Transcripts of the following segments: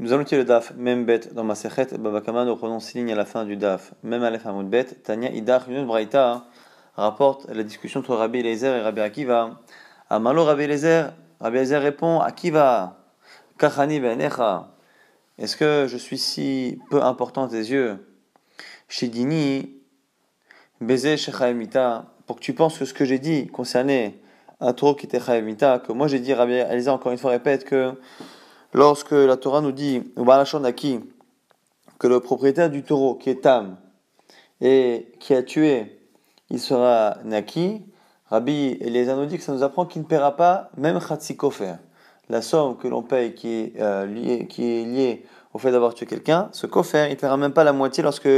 Nous allons tirer le daf, même bête dans ma sechet, Babakama, nous reprenons six lignes à la fin du daf, même Aleph Hamoud bête, Tanya Idach Yunus Braïta rapporte la discussion entre Rabbi Eliezer et Rabbi Akiva. Amalo Rabbi Eliezer, Rabbi Eliezer répond Akiva, Kachani Benecha, est-ce que je suis si peu important à tes yeux? Shidini, Beze Shechaemita, pour que tu penses que ce que j'ai dit concernait un taureau qui était Chaemita, que moi j'ai dit, Rabbi Eliezer encore une fois répète que Lorsque la Torah nous dit, que le propriétaire du taureau qui est Tam et qui a tué, il sera Naki, Rabbi Eliezer nous dit que ça nous apprend qu'il ne paiera pas même Khatsikofer. La somme que l'on paye qui est, euh, liée, qui est liée au fait d'avoir tué quelqu'un, ce kofer, il ne paiera même pas la moitié lorsque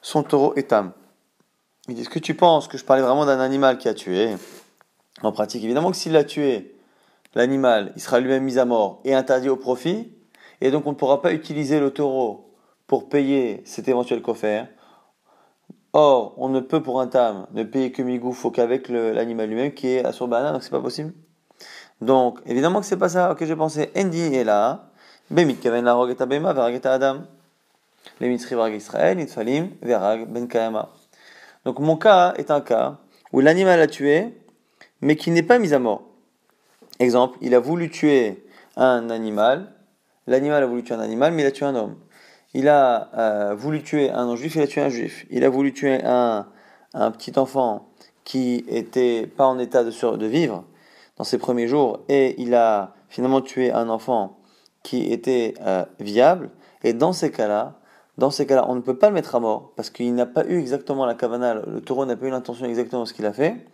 son taureau est Tam. Il dit, est-ce que tu penses que je parlais vraiment d'un animal qui a tué? En pratique, évidemment que s'il l'a tué, l'animal, il sera lui-même mis à mort et interdit au profit, et donc on ne pourra pas utiliser le taureau pour payer cet éventuel coffre. Or, on ne peut pour un tam ne payer que migou, faut qu'avec l'animal lui-même qui est à banane, donc c'est pas possible. Donc, évidemment que c'est pas ça que j'ai pensé. Endi est là, bemit kaven la rogeta bema verageta adam. Les mitri varag Israël, itfalim verag ben. Donc mon cas est un cas où l'animal a tué, mais qui n'est pas mis à mort. Exemple, il a voulu tuer un animal, l'animal a voulu tuer un animal, mais il a tué un homme. Il a euh, voulu tuer un non-juif, il a tué un juif. Il a voulu tuer un, un petit enfant qui était pas en état de, de vivre dans ses premiers jours, et il a finalement tué un enfant qui était euh, viable. Et dans ces cas-là, dans ces cas-là, on ne peut pas le mettre à mort parce qu'il n'a pas eu exactement la kavana, le taureau n'a pas eu l'intention exactement de ce qu'il a fait.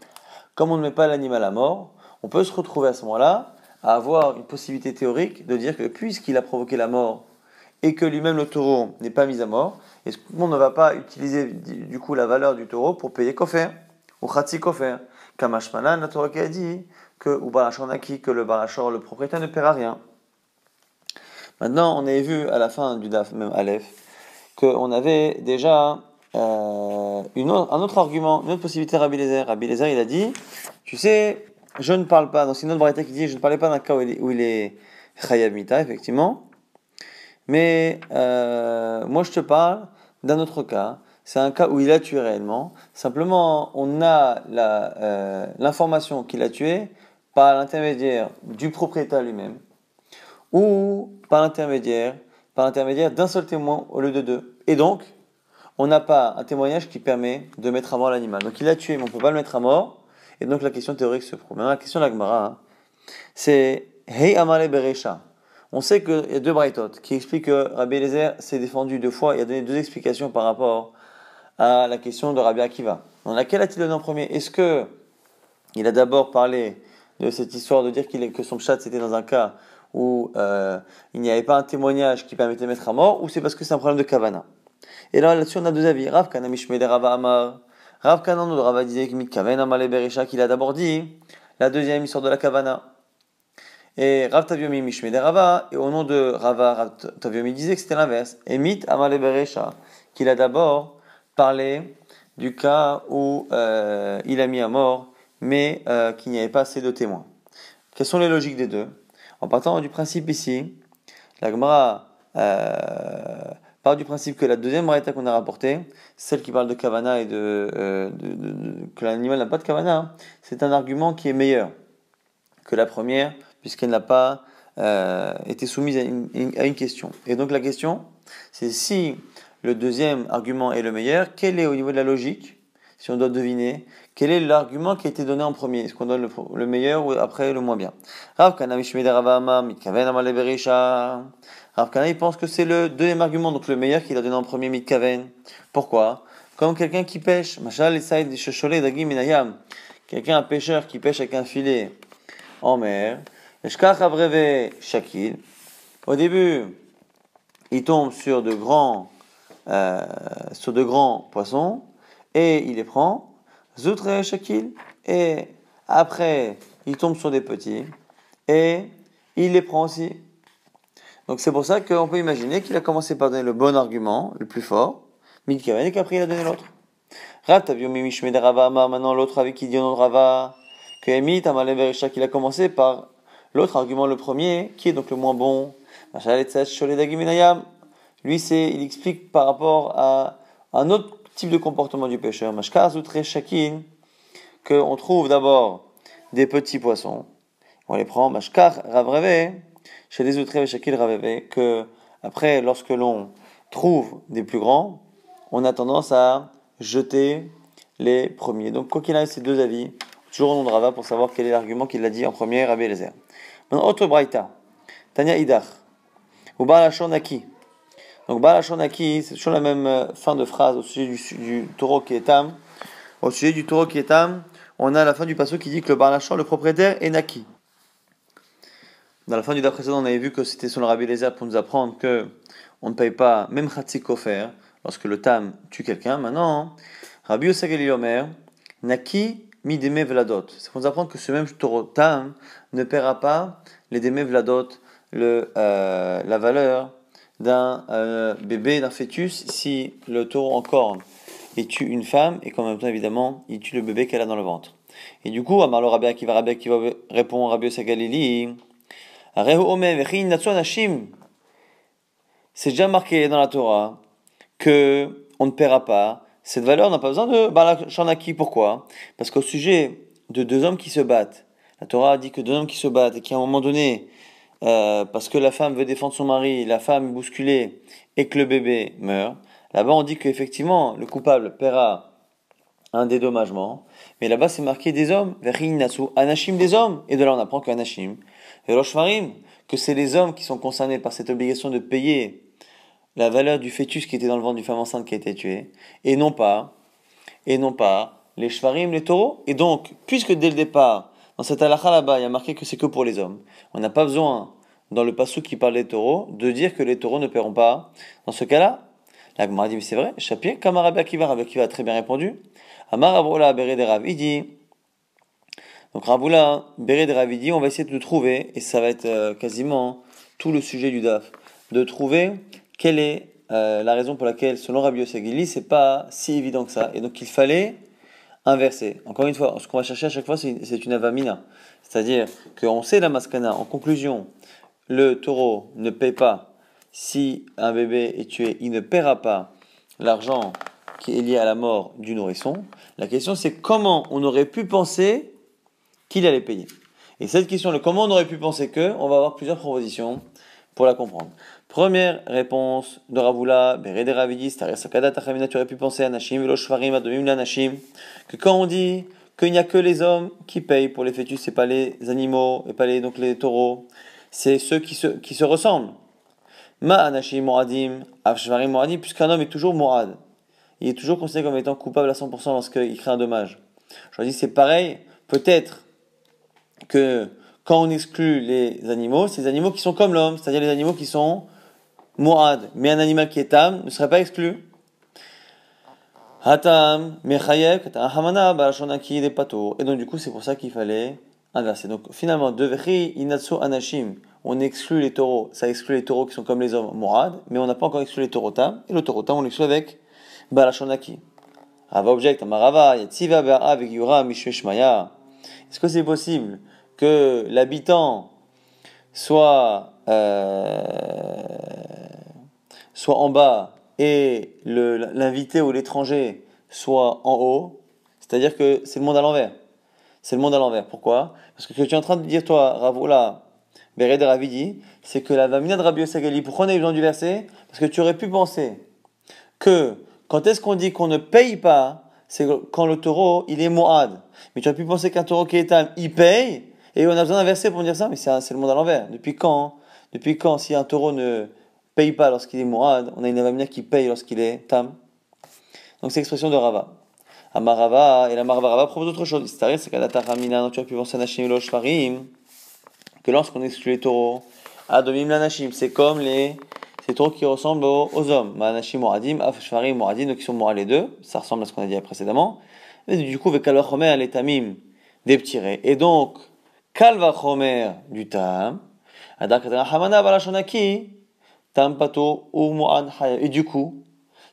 Comme on ne met pas l'animal à mort, on peut se retrouver à ce moment-là à avoir une possibilité théorique de dire que puisqu'il a provoqué la mort et que lui-même le taureau n'est pas mis à mort, est-ce qu'on ne va pas utiliser du coup la valeur du taureau pour payer kofer ou khatsi kofer? Kamashmanan, la Torah qui a dit que ou balachonaki, que le balachor, le propriétaire ne paiera rien. Maintenant, on avait vu à la fin du DAF, même Aleph, qu'on avait déjà euh, un autre argument, une autre possibilité Rabbi Lézer. Rabbi Lézer, il a dit, tu sais, je ne parle pas, donc c'est une autre variété qui dit, je ne parlais pas d'un cas où il est, où effectivement, mais euh, moi je te parle d'un autre cas, c'est un cas où il a tué réellement, simplement on a euh, l'information qu'il a tué par l'intermédiaire du propriétaire lui-même, ou par l'intermédiaire par l'intermédiaire d'un seul témoin au lieu de deux. Et donc, on n'a pas un témoignage qui permet de mettre à mort l'animal. Donc il a tué, mais on ne peut pas le mettre à mort. Et donc la question théorique se prouve. Maintenant, la question de la Gemara, hein, c'est Hey Amale Beresha. On sait qu'il y a deux braïtotes qui expliquent que Rabbi Eliezer s'est défendu deux fois. Il a donné deux explications par rapport à la question de Rabbi Akiva. Dans laquelle a-t-il donné en premier? Est-ce que il a d'abord parlé de cette histoire de dire que son chat c'était dans un cas où euh, il n'y avait pas un témoignage qui permettait de mettre à mort, ou c'est parce que c'est un problème de kavana? Et là, là-dessus, on a deux avis. Rav Kanamishmede Rava Amar. Rav Kanan de Rava disait qu'il a d'abord dit la deuxième histoire de la Kavana. Et Rav Taviomi Mishme de Rava, et au nom de Rava, Rav Taviomi disait que c'était l'inverse. Et Mit Amale Beresha, qu'il a d'abord parlé du cas où euh, il a mis à mort, mais euh, qu'il n'y avait pas assez de témoins. Quelles sont les logiques des deux? En partant du principe ici, la Gemara euh, part du principe que la deuxième braïta qu'on a rapportée, celle qui parle de kavana et de, euh, que l'animal n'a pas de kavana, c'est un argument qui est meilleur que la première, puisqu'elle n'a pas euh, été soumise à une, question. Et donc la question, c'est si le deuxième argument est le meilleur, quel est au niveau de la logique, si on doit deviner, quel est l'argument qui a été donné en premier? Est-ce qu'on donne le, le, meilleur ou après le moins bien? Rav Rav il pense que c'est le deuxième argument, donc le meilleur qu'il a donné en premier Mitkaven. Pourquoi? Comme quelqu'un qui pêche, quelqu'un, un pêcheur qui pêche avec un filet en mer, Shakil. Au début, il tombe sur de grands, euh, sur de grands poissons et il les prend. Zoutre Shakil. Et après, il tombe sur des petits et il les prend aussi. Donc c'est pour ça qu'on peut imaginer qu'il a commencé par donner le bon argument, le plus fort, Midkaven, et qu'après il a donné l'autre. Maintenant l'autre avec qui dit non Rava, que Emit a commencé par l'autre argument, le premier, qui est donc le moins bon. Lui, c'est, il explique par rapport à un autre type de comportement du pêcheur. Zoutre Shakin, qu'on trouve d'abord des petits poissons. On les prend, Mashkar Ravreve, chez les Zoutre Shakil Raveve, que après, lorsque l'on trouve des plus grands, on a tendance à jeter les premiers. Donc, quoi qu'il ait, ces deux avis, toujours au nom de Rava pour savoir quel est l'argument qu'il a dit en premier, Rabbi Eliezer. Maintenant, autre braïta, Tanya Idach, ou Balashonaki. Donc, Balashonaki, c'est toujours la même euh, fin de phrase au sujet du, taureau qui est tam. Au sujet du taureau qui est tam, on a la fin du passage qui dit que le Balachon, le propriétaire, est Naki. Dans la fin du précédent, on avait vu que c'était sur le Rabbi Eliezer pour nous apprendre que on ne paye pas même offert lorsque le tam tue quelqu'un. Maintenant, Rabbi Osagali Omer, Naki mi deme vladot. C'est pour nous apprendre que ce même taureau tam ne paiera pas les deme vladot, euh, la valeur d'un euh, bébé, d'un fœtus, si le taureau en corne il tue une femme et qu'en même temps, évidemment, il tue le bébé qu'elle a dans le ventre. Et du coup, Amar le Rabbi Akiva, Rabbi Akiva répond Rabbi Osagalili, Rehu Omer, c'est déjà marqué dans la Torah que on ne paiera pas cette valeur n'a pas besoin de Balachanaki. Pourquoi? Parce qu'au sujet de deux hommes qui se battent, la Torah dit que deux hommes qui se battent et qui à un moment donné, euh, parce que la femme veut défendre son mari, la femme est bousculée et que le bébé meurt, là-bas on dit qu'effectivement le coupable paiera un dédommagement, mais là-bas c'est marqué des hommes, nasu, anashim des hommes, et de là on apprend qu'anashim, et que c'est les hommes qui sont concernés par cette obligation de payer la valeur du fœtus qui était dans le ventre du femme enceinte qui a été tuée, et non pas, et non pas les shvarim, les taureaux. Et donc, puisque dès le départ, dans cette halakha là-bas, il y a marqué que c'est que pour les hommes, on n'a pas besoin, dans le passou qui parle des taureaux, de dire que les taureaux ne paieront pas. Dans ce cas-là, la Gemara dit, mais c'est vrai, Shapir, Kamarabe Akiva, Akiva a très bien répondu. Amar Aboula Bere Ravidi. Donc Raboula Bere Ravidi, on va essayer de trouver, et ça va être euh, quasiment tout le sujet du DAF, de trouver quelle est euh, la raison pour laquelle, selon Rabbi Yosegili, c'est pas si évident que ça. Et donc il fallait inverser. Encore une fois, ce qu'on va chercher à chaque fois, c'est une avamina. C'est-à-dire qu'on sait la maskana. En conclusion, le taureau ne paie pas si un bébé est tué, il ne paiera pas l'argent qui est lié à la mort du nourrisson. La question, c'est comment on aurait pu penser qu'il allait payer. Et cette question, le comment on aurait pu penser que, on va avoir plusieurs propositions pour la comprendre. Première réponse de Ravula, Berede tu aurais pu penser à Nashim, Velo Shvarim, Adomim Nashim, que quand on dit qu'il n'y a que les hommes qui payent pour les fœtus, c'est pas les animaux, et pas les, donc les taureaux, c'est ceux qui se, qui se ressemblent. Ma Anashim Moadim, Shvarim Moadim, puisqu'un homme est toujours Moad. Il est toujours considéré comme étant coupable à 100% lorsqu'il crée un dommage. Je dis, c'est pareil, peut-être que quand on exclut les animaux, c'est les animaux qui sont comme l'homme, c'est-à-dire les animaux qui sont mu'ad. Mais un animal qui est tam ne serait pas exclu. Hatam, mechayek, hamana, balashonaki, des pato. Et donc, du coup, c'est pour ça qu'il fallait inverser. Donc, finalement, devri, inatsu, anashim. On exclut les taureaux. Ça exclut les taureaux qui sont comme les hommes, mu'ad. Mais on n'a pas encore exclu les taureaux tam. Et le taureau tam, on l'exclut avec balashonaki. Rava object, amarava, yatziva, avec yura, mishmeshmaya. Est-ce que c'est possible que l'habitant soit, euh, soit en bas et l'invité ou l'étranger soit en haut, c'est-à-dire que c'est le monde à l'envers. C'est le monde à l'envers. Pourquoi? Parce que ce que tu es en train de dire, toi, Ravola, Bered Ravidi, c'est que la Vamina de Rabbi Sagali, pourquoi on a eu besoin du verset? Parce que tu aurais pu penser que quand est-ce qu'on dit qu'on ne paye pas, c'est quand le taureau, il est moad. Mais tu aurais pu penser qu'un taureau qui est âme, il paye, et on a besoin d'un verset pour dire ça, mais c'est le monde à l'envers. Depuis quand? Depuis quand, si un taureau ne paye pas lorsqu'il est mourad, on a une avamina qui paye lorsqu'il est tam? Donc c'est l'expression de Rava. Amarava, et la Marava Rava propose autre chose. C'est c'est donc tu as pu penser que lorsqu'on exclut les taureaux, Adomim la Nashim, c'est comme les ces taureaux qui ressemblent aux, hommes. Manashim Moradim, Afshvarim Moradim, donc qui sont morts les deux. Ça ressemble à ce qu'on a dit précédemment. Et du coup, avec Alors Chomer, les Tamim, des petits Et donc, Kalva Chomer du Tam, Et du coup,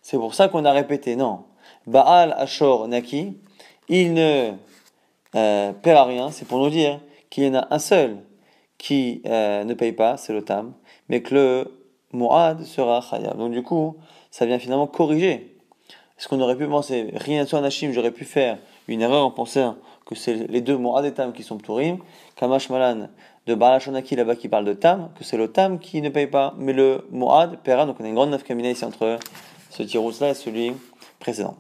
c'est pour ça qu'on a répété, non, Baal Ashor Naki, il ne euh, perd rien, c'est pour nous dire qu'il y en a un seul qui euh, ne paye pas, c'est le tam, mais que le mu'ad sera chayav. Donc du coup, ça vient finalement corriger. Ce qu'on aurait pu penser, rien sur Anashim, j'aurais pu faire une erreur en pensant que c'est les deux mu'ad et tam qui sont pturim, Kamash Malan de Balashonaki là-bas qui parle de tam, que c'est le tam qui ne paye pas, mais le mu'ad paiera, donc on a une grande nafkamina ici entre ce tirous là et celui précédent.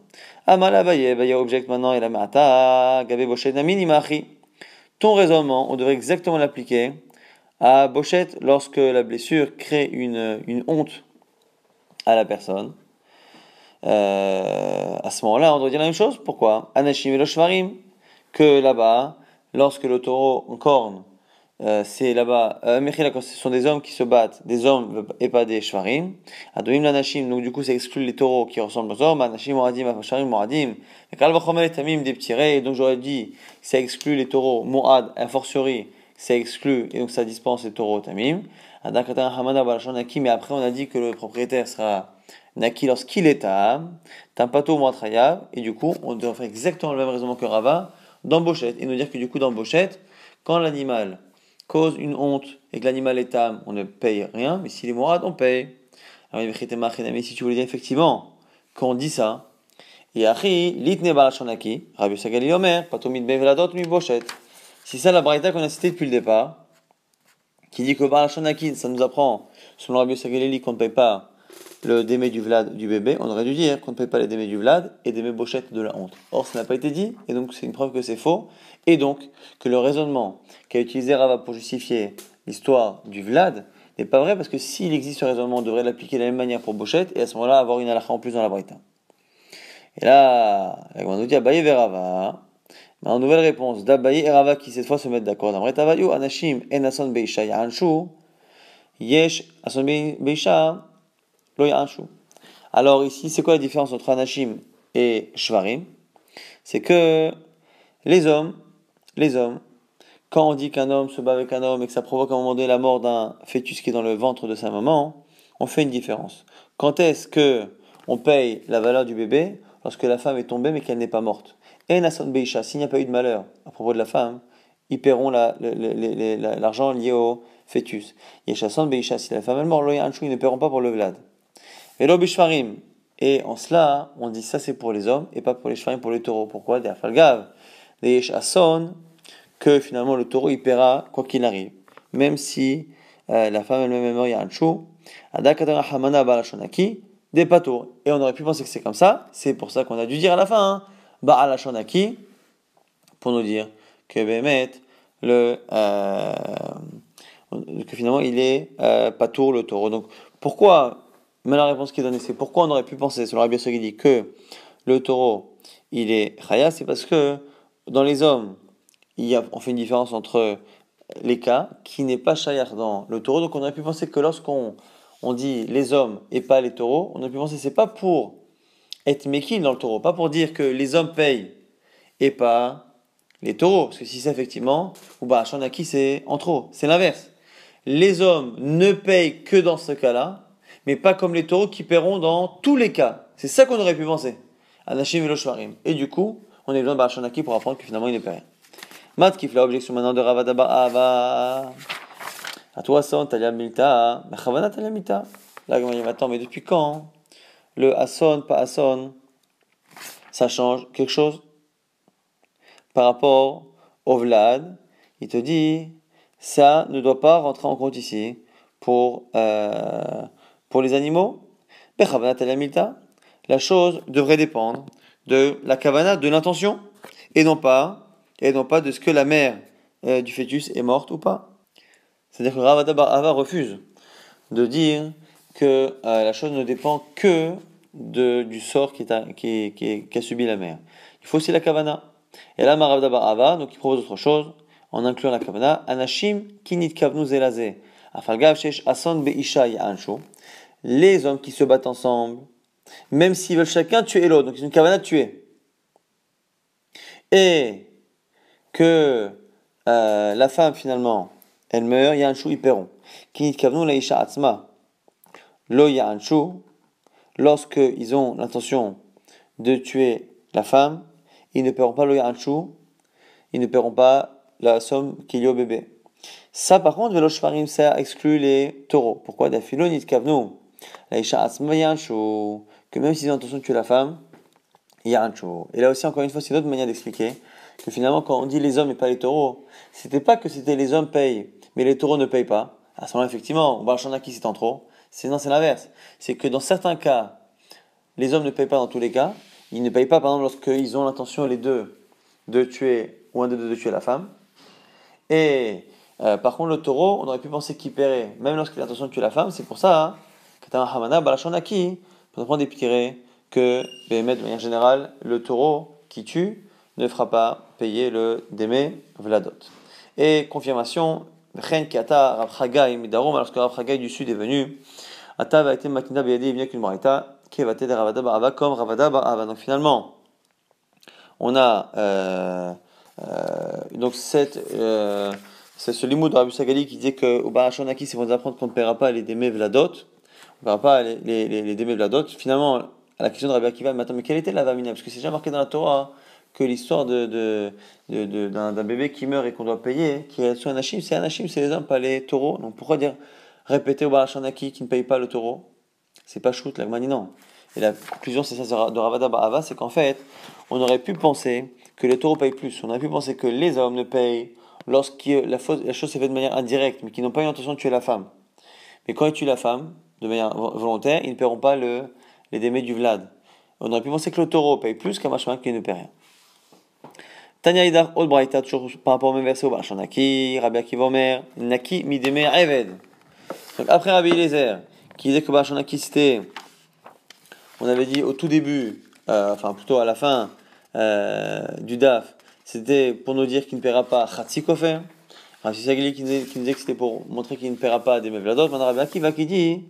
Amala Baye, Baye object maintenant, et la mata, Gabe Boshet Namini Ton raisonnement, on devrait exactement l'appliquer à Bochette lorsque la blessure crée une, honte à la personne. Euh, à ce moment-là, on doit dire la même chose. Pourquoi? Anashim et que là-bas, lorsque le taureau en corne euh, c'est là-bas, euh, ce sont des hommes qui se battent, des hommes et pas des shvarim. Adoim l'anashim, donc du coup ça exclut les taureaux qui ressemblent aux hommes, anashim moradim, shvarim moradim. Tamim des petits rays, donc j'aurais dit, ça exclut les taureaux, moad, a fortiori, ça exclut, et donc ça dispense les taureaux tamim. Adakatan hamada naki, mais après on a dit que le propriétaire sera naki lorsqu'il est à tampato moatraya, et du coup on devrait faire exactement le même raisonnement que Rava dans Bochette, et nous dire que du coup dans Bochette, quand l'animal cause une honte et que l'animal est âme, on ne paye rien, mais s'il est mourad, on paye. Alors, si tu voulais dire effectivement qu'on dit ça, et litne balachonaki, Rabbi Sagali Omer, patomid beveladot mi bochet. Ça la braïta qu'on a cité depuis le départ, qui dit que balachonaki, ça nous apprend, selon Rabbi Sagali, qu'on ne paye pas le démé du vlad du bébé, on aurait dû dire qu'on ne paye pas les démés du vlad et démé bochette de la honte. Or, ça n'a pas été dit, et donc c'est une preuve que c'est faux, et donc que le raisonnement qu'a utilisé Rava pour justifier l'histoire du vlad n'est pas vrai, parce que s'il existe ce raisonnement, on devrait l'appliquer de la même manière pour bochette, et à ce moment-là avoir une halakha en plus dans la braïta. Et là, on nous dit Abaye Verava, en nouvelle réponse d'Abaye et Rava qui cette fois se mettent d'accord. Dans Anashim Enason Beisha Yahanshu, Yesh Ason Beisha, alors ici, c'est quoi la différence entre Anashim et Shvarim? C'est que les hommes, les hommes, quand on dit qu'un homme se bat avec un homme et que ça provoque à un moment donné la mort d'un fœtus qui est dans le ventre de sa maman, on fait une différence. Quand est-ce que on paye la valeur du bébé? Lorsque la femme est tombée mais qu'elle n'est pas morte Et Nasson Beisha, s'il n'y a pas eu de malheur à propos de la femme, ils paieront l'argent lié au fœtus. Yeshasson Beisha, si la femme est morte, ils ne paieront pas pour le vlad. Et en cela, on dit ça c'est pour les hommes et pas pour les shvarim, pour les taureaux. Pourquoi? Des afalgav, des que finalement le taureau il paiera quoi qu'il arrive. Même si euh, la femme elle-même est y a un chou. des patours. Et on aurait pu penser que c'est comme ça. C'est pour ça qu'on a dû dire à la fin, hein, ba'alashonaki, pour nous dire que Bémet, le, euh, que finalement il est euh, patour le taureau. Donc pourquoi mais la réponse qui est donnée, c'est pourquoi on aurait pu penser, selon Rabbi qui dit que le taureau, il est chaya, c'est parce que dans les hommes, il y a, on fait une différence entre les cas qui n'est pas chaya dans le taureau. Donc on aurait pu penser que lorsqu'on on dit les hommes et pas les taureaux, on aurait pu penser c'est pas pour être méquille dans le taureau, pas pour dire que les hommes payent et pas les taureaux. Parce que si c'est effectivement, ou bah, qui c'est en trop, c'est l'inverse. Les hommes ne payent que dans ce cas-là, mais pas comme les taureaux qui paieront dans tous les cas. C'est ça qu'on aurait pu penser. Anashim et Et du coup, on est besoin de Barachanaki pour apprendre que finalement il paie rien. Mat qui fait l'objection maintenant de Ravadaba Ava. À toi, son, Talia Milta. Mais Chavana Talia Milta. Là, il dit, attends, mais depuis quand le Asson, pas Asson, ça change quelque chose? Par rapport au Vlad Il te dit, ça ne doit pas rentrer en compte ici pour. Euh, pour les animaux, la chose devrait dépendre de la kavana, de l'intention, et non pas, et non pas de ce que la mère euh, du fœtus est morte ou pas. C'est-à-dire que Ravada Ava refuse de dire que euh, la chose ne dépend que du sort qui, subi la mère. Il faut aussi la kavana. Et là, Ravada Ava, donc il propose autre chose, en incluant la kavana, Anashim kinit kavnu zelazé. Afalgav shesh ason be'isha les hommes qui se battent ensemble, même s'ils veulent chacun tuer l'autre, donc c'est une cavana tuer, et que euh, la femme finalement, elle meurt, il y a un chou, ils paieront. Lo lorsqu'ils ont l'intention de tuer la femme, ils ne paieront pas le chou, ils ne paieront pas la somme qu'il y a au bébé. Ça, par contre, Velo Shvarim, ça exclut les taureaux. Pourquoi? Dafilonit Kavnu, que même s'ils ont l'intention de tuer la femme, il y a un Et là aussi, encore une fois, c'est une autre manière d'expliquer que finalement, quand on dit les hommes et pas les taureaux, c'était pas que c'était les hommes payent, mais les taureaux ne payent pas. À ce moment-là, effectivement, on va en qui c'est en trop. C'est c'est l'inverse. C'est que dans certains cas, les hommes ne payent pas dans tous les cas. Ils ne payent pas, par exemple, lorsqu'ils ont l'intention, les deux, de tuer, ou un des deux de tuer la femme. Et euh, par contre, le taureau, on aurait pu penser qu'il paierait, même lorsqu'il a l'intention de tuer la femme. C'est pour ça, hein, Hamana, Balachonaki, pour apprendre des que, de manière générale, le taureau qui tue ne fera pas payer le Deme Vladot. Et confirmation, Kata lorsque Rav du Sud est venu, Ata va été Matina Beyadi, il vient qu'une marita, qui va être Ravada Barava comme Ravada Barava. Donc finalement, on a euh, euh, donc cette, euh, c'est ce limoud de Rabbi Sagali qui disait que au Barachonaki, pour nous apprendre qu'on ne paiera pas les Deme Vladot, on ne paiera pas les, les, les, les Deme Vladot. Finalement, à la question de Rabbi Akiva, mais attends, mais quelle était la vamina? Parce que c'est déjà marqué dans la Torah que l'histoire de, de, de, d'un, bébé qui meurt et qu'on doit payer, qui est sur un hachim, c'est un hachim, c'est les hommes, pas les taureaux. Donc pourquoi dire répéter au Barachanaki qui ne paye pas le taureau? C'est pas shoot, la non. Et la conclusion, c'est ça de Ravada Ba'ava, c'est qu'en fait, on aurait pu penser que les taureaux payent plus. On aurait pu penser que les hommes ne payent lorsque la, la chose s'est faite de manière indirecte, mais qui n'ont pas eu l'intention de tuer la femme. Mais quand ils tuent la femme, de manière volontaire, ils ne paieront pas le, les démés du Vlad. On aurait pu penser que le taureau paye plus qu'un machin qui ne paie rien. Tanya Idar Braïta, toujours par rapport au même verset, Naki, Rabbi Akiva Omer, Naki Mideme Eved. Donc après Rabbi Eliezer, qui disait que Naki c'était, on avait dit au tout début, euh, enfin plutôt à la fin euh, du DAF, c'était pour nous dire qu'il ne paiera pas Khatsikofer. Rabbi Sagli qui nous disait que c'était pour montrer qu'il ne paiera pas des Mevladot. Maintenant Rabbi Akiva qui dit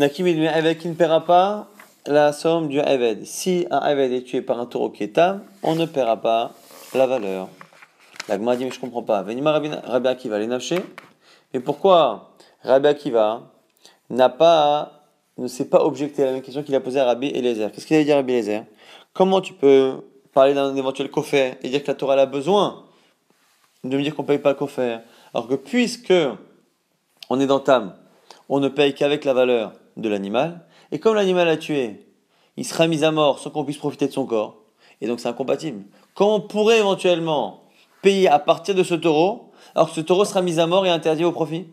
Naki Mideme Eved qui ne paiera pas la somme du Eved. Si un Eved est tué par un taureau qui est tam, on ne paiera pas la valeur. La Gemara dit, mais je comprends pas. Venima Rabbi Akiva, les nafché. Mais pourquoi Rabbi Akiva n'a pas, ne s'est pas objecté à la même question qu'il a posée à Rabbi Eliezer? Qu'est-ce qu'il a dit à Rabbi Eliezer? Comment tu peux parler d'un éventuel coffret et dire que la Torah a besoin de me dire qu'on ne paye pas le coffret Alors que puisque on est dans Tam, on ne paye qu'avec la valeur de l'animal, et comme l'animal a tué, il sera mis à mort sans qu'on puisse profiter de son corps, et donc c'est incompatible. Comment on pourrait éventuellement payer à partir de ce taureau, alors que ce taureau sera mis à mort et interdit au profit?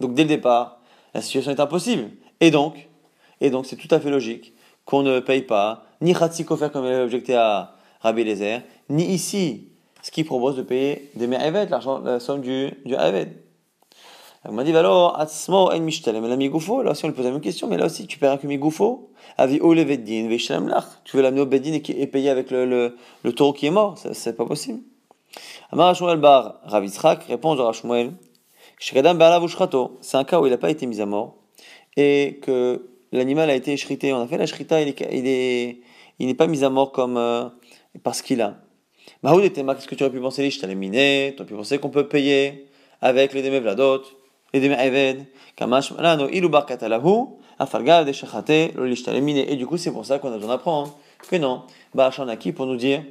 Donc dès le départ, la situation est impossible. Et donc, et donc c'est tout à fait logique qu'on ne paye pas ni Khatsikofer comme il avait objecté à Rabbi Lezer, ni ici ce qui propose de payer des Me'avet, la somme du, du on m'a dit, alors, Atzmo en Mishtalem, la Migoufo. Là aussi, on lui pose la même question, mais là aussi, tu paieras que Migoufo. Avi Ole Veddin, Veishtalem Lach. Tu veux l'amener au Beddin et, payer avec le, le, le taureau qui est mort. C'est pas possible. Amar Hashmuel Bar, Ravitzrak, répond à Hashmuel. Shrekadam Be'alav C'est un cas où il n'a pas été mis à mort et que l'animal a été shrité. On a fait la shrita, il est, il est, il n'est pas mis à mort comme, euh, parce qu'il a. Mahoud était qu'est-ce que tu aurais pu penser? Je t'allais miner, tu aurais pu penser qu'on peut payer avec les Demevladot et du coup, c'est pour ça qu'on a besoin d'apprendre que non, Ba'achanaki pour nous dire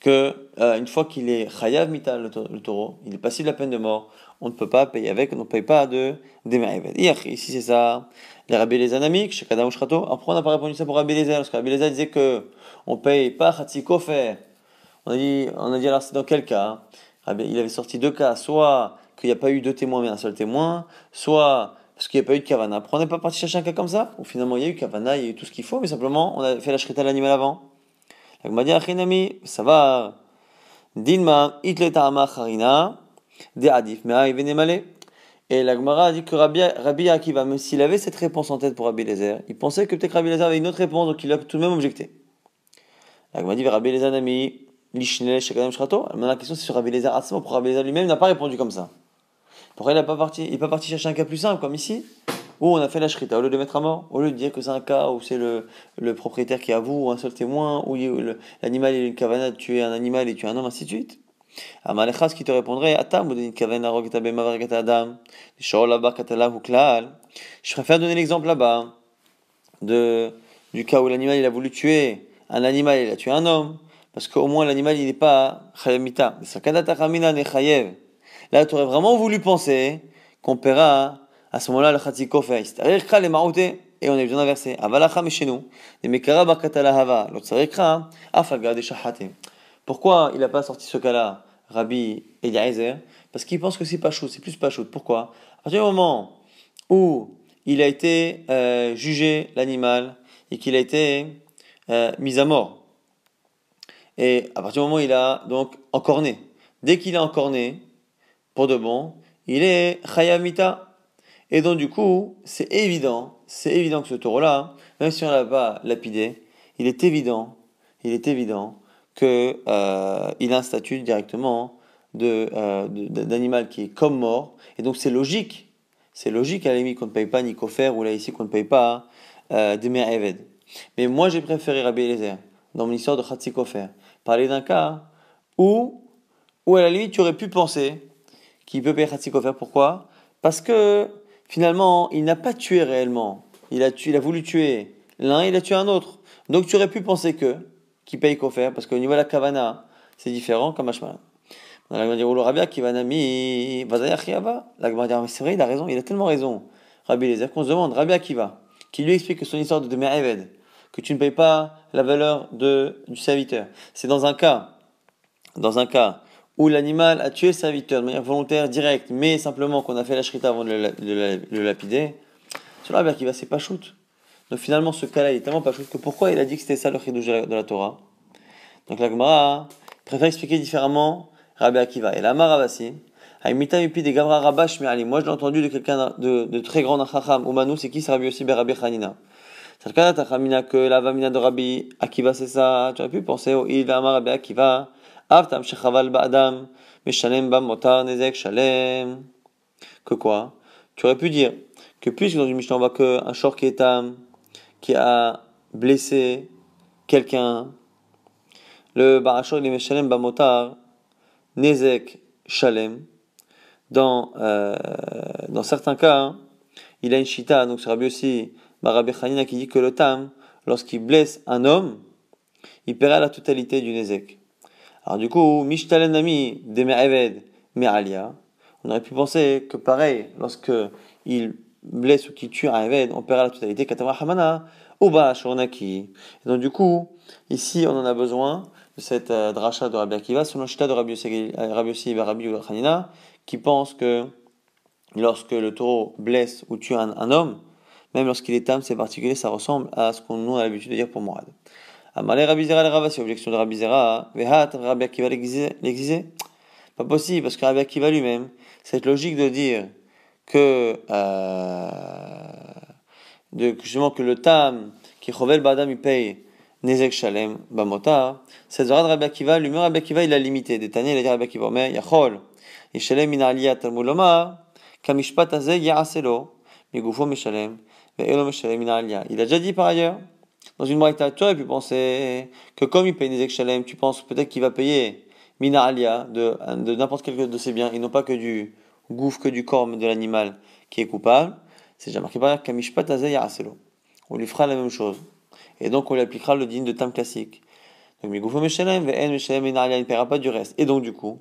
que une fois qu'il est chayav mita le, taureau, il est passible de la peine de mort, on ne peut pas payer avec, on ne paye pas de deme'eved. Ici c'est ça, les Rabbi les anamiques, chez Kadam Shrato. Après on n'a pas répondu ça pour Rabbi Lezer, parce que Rabbi Lezer disait que on paye pas Khatsikofer. On a dit, on a dit alors c'est dans quel cas? Il avait sorti deux cas, soit qu'il n'y a pas eu deux témoins mais un seul témoin, soit parce qu'il n'y a pas eu de kavana. Après, on n'est pas parti chercher un cas comme ça, ou finalement il y a eu kavana, il y a eu tout ce qu'il faut, mais simplement on a fait la shrita à l'animal avant. Dit, ça va. De adif, Et la Gemara a dit que Rabbi, Rabbi Akiva, même s'il avait cette réponse en tête pour Rabbi Lezer, il pensait que peut-être Rabbi Lezer avait une autre réponse, donc il a tout de même objecté. La Gemara dit, Rabbi Lezer Nami, Lishnele Shekadam Shrato. Maintenant la question c'est sur Rabbi Lezer pour Rabbi Lezer lui-même n'a pas répondu comme ça. Pourquoi il n'est pas parti Il pas parti chercher un cas plus simple, comme ici, où on a fait la shrita, au lieu de mettre à mort, au lieu de dire que c'est un cas où c'est le, propriétaire qui avoue, ou un seul témoin, où l'animal est une kavana de tuer un animal et tuer un homme, ainsi de suite. Amalechas qui te répondrait, Atam, ou bemavargata adam. Je préfère donner l'exemple là-bas, du cas où l'animal il a voulu tuer un animal, il a tué un homme, parce qu'au moins l'animal il n'est pas chayamita. Là, tu aurais vraiment voulu penser qu'on paiera à ce moment-là le Khatikofer. C'est-à-dire les marouté. Et on est besoin d'inverser. Avalacha nous. Des mekara. L'autre shahate. Pourquoi il n'a pas sorti ce cas-là, Rabbi Eliezer? Parce qu'il pense que c'est pas chaud, c'est plus pas chaud. Pourquoi? À partir du moment où il a été euh, jugé, l'animal, et qu'il a été euh, mis à mort, et à partir du moment où il a donc encorné, dès qu'il est encorné, pour de bon, il est chayamita. Et donc du coup, c'est évident, c'est évident que ce taureau-là, même si on ne l'a pas lapidé, il est évident, il est évident qu'il euh, a un statut directement euh, d'animal qui est comme mort. Et donc c'est logique, c'est logique à la limite qu'on ne paye pas ni ou là ici qu'on ne paye pas euh, des Eved. Mais moi j'ai préféré Rabbi Eliezer, dans mon histoire de Khatsikofer, parler d'un cas où, où à la limite tu aurais pu penser qu'il peut payer Khatsikofer. Pourquoi? Parce que finalement il n'a pas tué réellement. Il a, il a voulu tuer l'un, il a tué un autre. Donc tu aurais pu penser que qui paye faire parce qu'au niveau de la kavana, c'est différent comme Hashman. On va dire, le Rabbi Akiva Nami, La va dire, c'est vrai, il a raison, il a tellement raison. Rabbi les qu'on se demande, Rabbi Akiva, qui lui explique que son histoire de Eved, que tu ne payes pas la valeur de, du serviteur. C'est dans un cas, dans un cas où l'animal a tué le serviteur de manière volontaire, directe, mais simplement qu'on a fait la shrita avant de le, lapider. Sur Rabbi Akiva, c'est pas shoot. Donc finalement, ce cas-là, il est tellement pas chose que pourquoi il a dit que c'était ça le chidouj de la Torah? Donc la Gemara préfère expliquer différemment Rabbi Akiva. Et la Maravasi, des Gavra Rabash Ali. Moi, je l'ai entendu de quelqu'un de, très grand Chacham. Umanu, c'est qui? C'est Rabbi aussi Rabbi Hanina. C'est le cas que la Vamina de Rabbi Akiva, c'est ça. Tu aurais pu penser au Il Amar Rabbi Akiva. Avtam Shechaval Ba'adam. Meshalem Bam Motar Nezek Shalem. Que quoi? Tu aurais pu dire que puisque dans une Mishnah on voit qu'un short qui est âme, qui a blessé quelqu'un, le Barachor il est Meshalem Bamotar, Nezek Shalem, dans, euh, dans certains cas, il a une chita, donc c'est Rabbi aussi, Rabbi Hanina qui dit que le tam, lorsqu'il blesse un homme, il paiera la totalité du Nezek. Alors du coup, Mishtalen Nami, Eved, Me'alia, on aurait pu penser que pareil, lorsque il blesse ou qui tue un Eved, on paiera la totalité. Katama Hamana, Uba Shurnaki. Donc du coup, ici on en a besoin de cette euh, de Rabbi Akiva, selon le de Rabbi Yossi et Rabbi Hanina, qui pense que lorsque le taureau blesse ou tue un, homme, même lorsqu'il est âme, c'est particulier, ça ressemble à ce qu'on a l'habitude de dire pour Morad. Amalé Rabbi Zera le Ravasi, objection de Rabbi Zera, Vehat Rabbi Akiva l'exiger Pas possible, parce que Rabbi Akiva lui-même, cette logique de dire que, euh, de, justement, que le tam, qui chovel badam, il paye nezek shalem bamota, cette zora de Rabbi Akiva, lui-même Rabbi Akiva, il a limité. Détané, il a dit Rabbi Akiva, mais yachol, yishalem min aliyat talmuloma, kamishpat azeh ya'aselo, migufo mishalem, ve'elo mishalem min aliyat. Il a déjà dit par ailleurs, dans une braïta, tu aurais pu penser que comme il paye nezek shalem, tu penses peut-être qu'il va payer mina alia de, de n'importe quel de ses biens, et non pas que du, gouffre que du corps de l'animal qui est coupable, c'est déjà marqué par Kamishpat On lui fera la même chose. Et donc on lui appliquera le digne de tam classique. Donc il ne paiera pas du reste. Et donc du coup,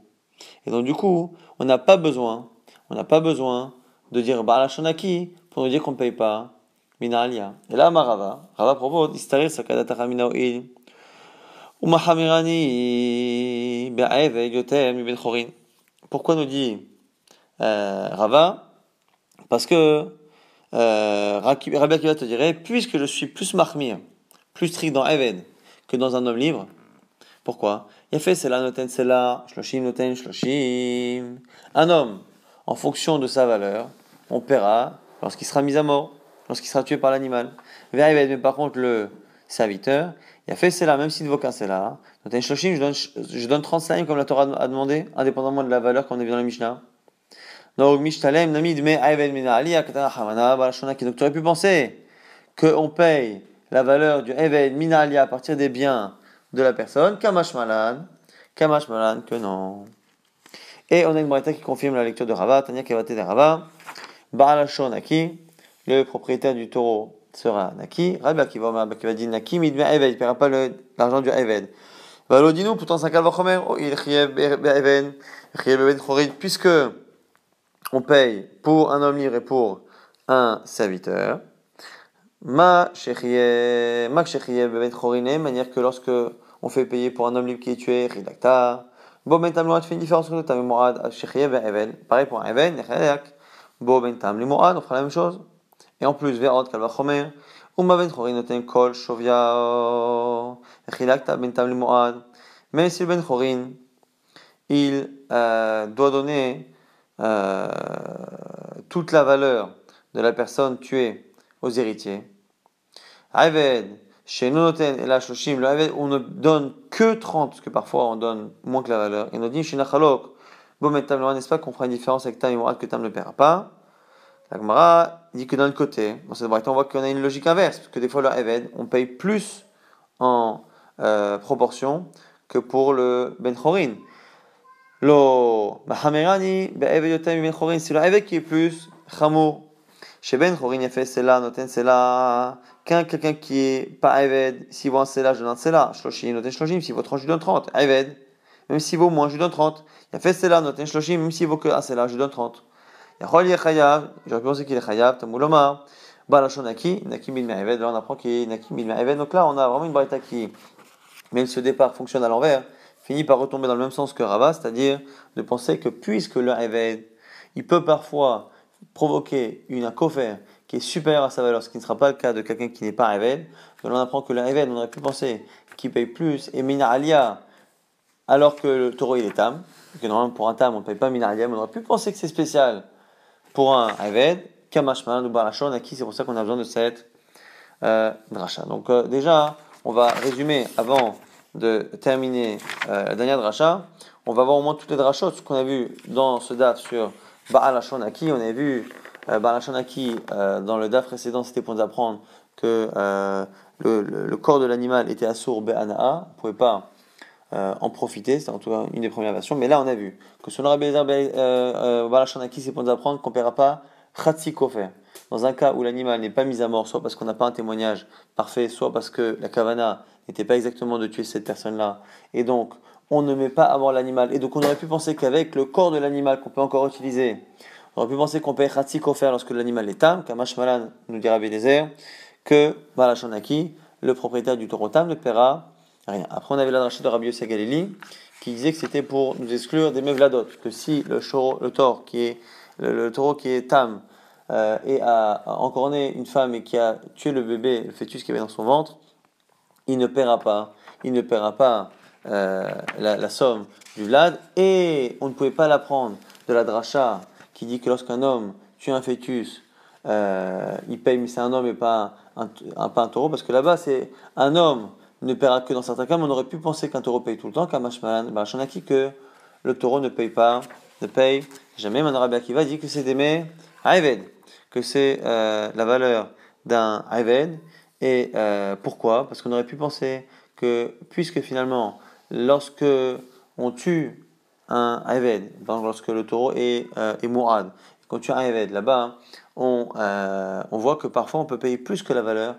et donc du coup, on n'a pas besoin, on n'a pas besoin de dire Ba'alachanaki pour nous dire qu'on ne paye pas Minalia. Et là, Marava, Rava propose, Istarir Sakadata Minaoil. Umahamirani Be'aev Yotem Ben Chorin. Pourquoi nous dit euh, Rava, parce que euh, Rabbi Akiva te dirait, puisque je suis plus mahmir, plus strict dans Eved que dans un homme libre, pourquoi? Il a fait c'est la noten, c'est là, shloshim noten, shloshim. Un homme, en fonction de sa valeur, on paiera lorsqu'il sera mis à mort, lorsqu'il sera tué par l'animal. Mais par contre, le serviteur, il a fait c'est là, même invoque un c'est là, noten shloshim, je donne, je donne 35 comme la Torah a demandé, indépendamment de la valeur qu'on a vu dans la Mishnah. Donc, Mishtalem, Namid, Me, Ayven, Minali, Akatana, Hamana. Donc, tu aurais pu penser qu'on paye la valeur du Even, Minali à partir des biens de la personne, Kamash Malan, Kamash Malan, que non. Et on a une braïta qui confirme la lecture de Rava, Tanya Kavate de Rava, Balashonaki, le propriétaire du taureau sera Naki, Rabbi Akiva, Akiva dit Naki, Midme, Eved, il ne paiera pas l'argent du Eved. Valodino, pourtant c'est un calvachomer, oh, il puisque on paye pour un homme libre et pour un serviteur. Ma ma manière que lorsque on fait payer pour un homme libre qui est tué, ridakta. Bo ben une différence entre et. Pareil pour un even, nechayak. Bo ben on fera la même chose. Et en plus, verot kalva chomer. Uma ben chorin noten kol shovia. Ridakta ben tam moad. Même si le ben chorin, il euh, doit donner euh, toute la valeur de la personne tuée aux héritiers. Aved, chez Nonoten et la Shoshim, le Aved, on ne donne que 30, parce que parfois on donne moins que la valeur. Et on dit chez Nachalok, Bomet Tam n'est-ce pas qu'on fera une différence avec Tam et que Tam ne paiera pas La Gemara dit que d'un côté, on voit qu'on a une logique inverse, parce que des fois le Aved, on paye plus en euh, proportion que pour le Ben Chorin. Lo, Mahamerani, Be'eved Yotam Ben c'est le Aved qui est plus Chamour. Chez Ben Chorin, fait cela, Noten cela. Qu'un quelqu'un qui est pas Eved, s'il vaut un cela, je donne un cela. Shloshim, Noten Shloshim, s'il vaut 30, je donne 30. Eved, même s'il vaut moins, je donne 30. Il a fait cela, Noten Shloshim, même s'il vaut que un cela, je donne 30. J'aurais pu penser qu'il est Chayav, Tamuloma. Balashon Naki, Naki Mil là on apprend qu'il est Naki Mil. Donc là, on a vraiment une barita qui, même si au départ fonctionne à l'envers, finit par retomber dans le même sens que Rabat, c'est-à-dire de penser que puisque le Eved, il peut parfois provoquer une, un qui est supérieur à sa valeur, ce qui ne sera pas le cas de quelqu'un qui n'est pas Eved, on apprend que le Eved, on aurait pu penser qu'il paye plus, et Mina Alia, alors que le taureau il est Tam, que normalement pour un Tam on ne paye pas Mina Alia, mais on aurait pu penser que c'est spécial pour un Eved, Kamashman ou Barachon, à c'est pour ça qu'on a besoin de cette euh, dracha. Donc euh, déjà, on va résumer avant de terminer euh, la dernière dracha. On va voir au moins toutes les drachot, ce qu'on a vu dans ce date sur Baal Aki, on a vu euh, Aki euh, dans le DAF précédent, c'était pour nous apprendre que le, le, corps de l'animal était assour Be'ana'a, on ne pouvait pas euh, en profiter, c'était en tout cas une des premières versions, mais là on a vu que selon Rabbi Ezer Baal Aki, c'est pour nous apprendre qu'on ne paiera pas Khatsi Kofer. Dans un cas où l'animal n'est pas mis à mort, soit parce qu'on n'a pas un témoignage parfait, soit parce que la kavana n'était pas exactement de tuer cette personne-là, et donc on ne met pas à mort l'animal. Et donc on aurait pu penser qu'avec le corps de l'animal qu'on peut encore utiliser, on aurait pu penser qu'on paye Khatsi faire lorsque l'animal est tam, Kamash Malan nous dira Bédézer, que Balachanaki, le propriétaire du taureau tam, ne paiera Après on avait la de Rabbi Yossi Galili qui disait que c'était pour nous exclure des mevladot, que si le, le taureau qui est le, taureau qui est tam euh, et a, encore né une femme et qui a tué le bébé, le fœtus qui avait dans son ventre, il ne paiera pas, il ne paiera pas euh, la, somme du vlad, et on ne pouvait pas l'apprendre de la dracha qui dit que lorsqu'un homme tue un fœtus, euh, il paye, mais c'est un homme et pas un, un, pas un taureau, parce que là-bas, c'est un homme ne paiera que dans certains cas, mais on aurait pu penser qu'un taureau paye tout le temps, qu'un mashmalan, acquis que le taureau ne paye pas, ne paye jamais. qui va dit que c'est d'aimer Aived, que c'est euh, la valeur d'un Aived, et pourquoi? Parce qu'on aurait pu penser que, puisque finalement, lorsque on tue un Eved, lorsque le taureau est, euh, est Mourad, quand tue un Eved, là-bas, on, euh, on voit que parfois on peut payer plus que la valeur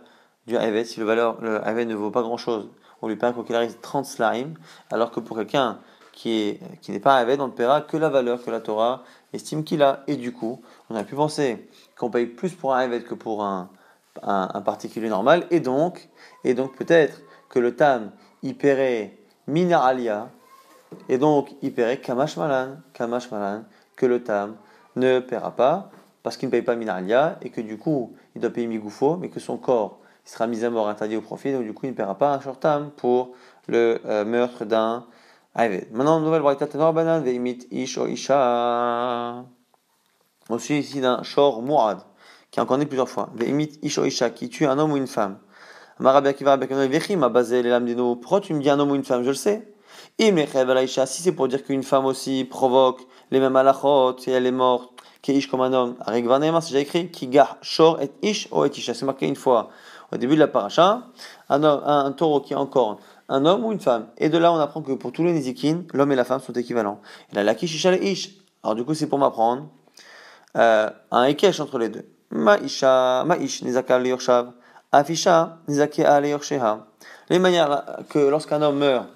du. Si le, valeur, le ne vaut pas grand-chose, on lui paye quoi qu'il arrive 30 slime, alors que pour quelqu'un qui n'est qui pas un Eved, on ne paiera que la valeur que la Torah estime qu'il a. Et du coup, on a pu penser qu'on paye plus pour un Eved que pour un, un, particulier normal, et donc, et donc peut-être que le Tam, il paierait Mina Alia, et donc il paierait Kamash Malan, Kamash Malan, que le Tam ne paiera pas, parce qu'il ne paye pas Mina Alia, et que du coup il doit payer Migoufo, mais que son corps il sera mis à mort, interdit au profit, donc du coup il ne paiera pas un short Tam pour le euh, meurtre d'un Ayved. Maintenant, nouvelle braïta tenor banan, veimit ish o isha. Aussi ici d'un shor muad, qui a encore né plusieurs fois. Veimit ish o isha, qui tue un homme ou une femme. Pourquoi tu me dis un homme ou une femme? Je le sais. Si c'est pour dire qu'une femme aussi provoque les mêmes halachot, si elle est morte, qui est comme un homme, c'est j'ai écrit qui shor et ish o et isha. C'est marqué une fois au début de la paracha. Un, taureau qui est encore un homme ou une femme. Et de là, on apprend que pour tous les nizikin, l'homme et la femme sont équivalents. Et la et ish. Alors du coup, c'est pour m'apprendre euh, un ekesh entre les deux. Ma isha, ma ish, nizakal Afisha, Nizake Les manières que lorsqu'un homme meurt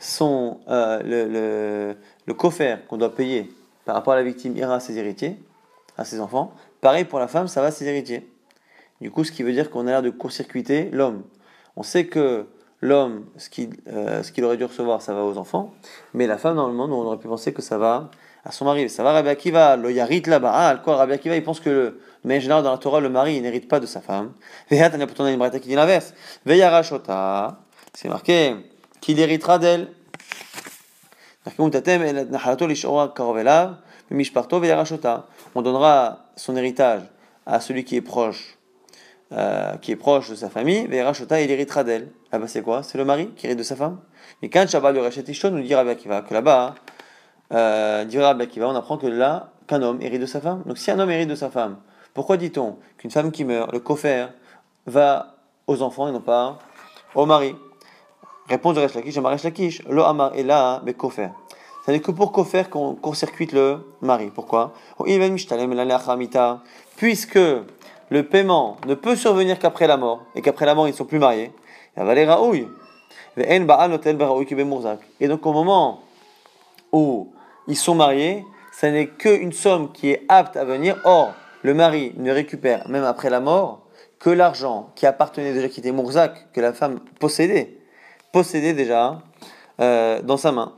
son, euh, le, le, le coffert qu'on doit payer par rapport à la victime ira à ses héritiers, à ses enfants. Pareil pour la femme, ça va à ses héritiers. Du coup, ce qui veut dire qu'on a l'air de court-circuiter l'homme. On sait que l'homme, ce qu'il euh, aurait dû recevoir, ça va aux enfants, mais la femme, normalement, on aurait pu penser que ça va à son mari. Ça va, Rabbi Akiva, le Yarit là-bas. Ah, quoi, Rabbi Akiva, il pense que le, mais en général, dans la Torah, le mari, il n'hérite pas de sa femme. A. Veyarashota, c'est marqué qu'il héritera d'elle. On donnera son héritage à celui qui est proche, euh, qui est proche de sa famille. Veyarashota, il héritera d'elle. Ah bah c'est quoi? C'est le mari qui hérite de sa femme? Mais quand Shabbat le Rachet nous dit Rabbi Akiva que là-bas, euh, dit Rabbi Akiva, on apprend que là, qu'un homme hérite de sa femme. Donc si un homme hérite de sa femme, pourquoi dit-on qu'une femme qui meurt, le coffert, va aux enfants et non pas au mari? Réponse de Resh Lakish, Resh Lakish, lo amar et là, mais coffert. C'est-à-dire que pour coffert qu'on court-circuite le mari. Pourquoi? Puisque le paiement ne peut survenir qu'après la mort, et qu'après la mort ils ne sont plus mariés, et donc au moment où ils sont mariés, ce n'est qu'une somme qui est apte à venir. Or, le mari ne récupère, même après la mort, que l'argent qui appartenait déjà, qui était Mourzak, que la femme possédait, possédait déjà euh, dans sa main.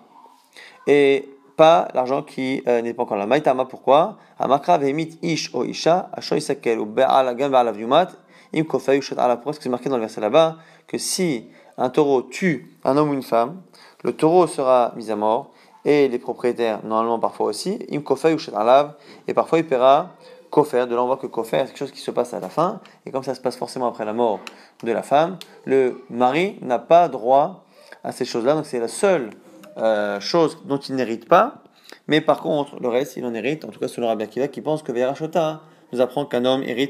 Et pas l'argent qui euh, n'est pas encore là. Maïtama, pourquoi? Amakra vehemit ish o isha, ashoisakel ou be'ala gam be'ala vyumat, im kofayou shat ala. Parce que c'est marqué dans le verset là-bas que si un taureau tue un homme ou une femme, le taureau sera mis à mort et les propriétaires, normalement parfois aussi, im kofayou shat alav, et parfois il paiera Kofer, de voit que Kofer, c'est quelque chose qui se passe à la fin, et comme ça se passe forcément après la mort de la femme, le mari n'a pas droit à ces choses-là, donc c'est la seule euh, chose dont il n'hérite pas, mais par contre, le reste, il en hérite, en tout cas selon Rabbi Akiva, qui pense que Verachota nous apprend qu'un homme hérite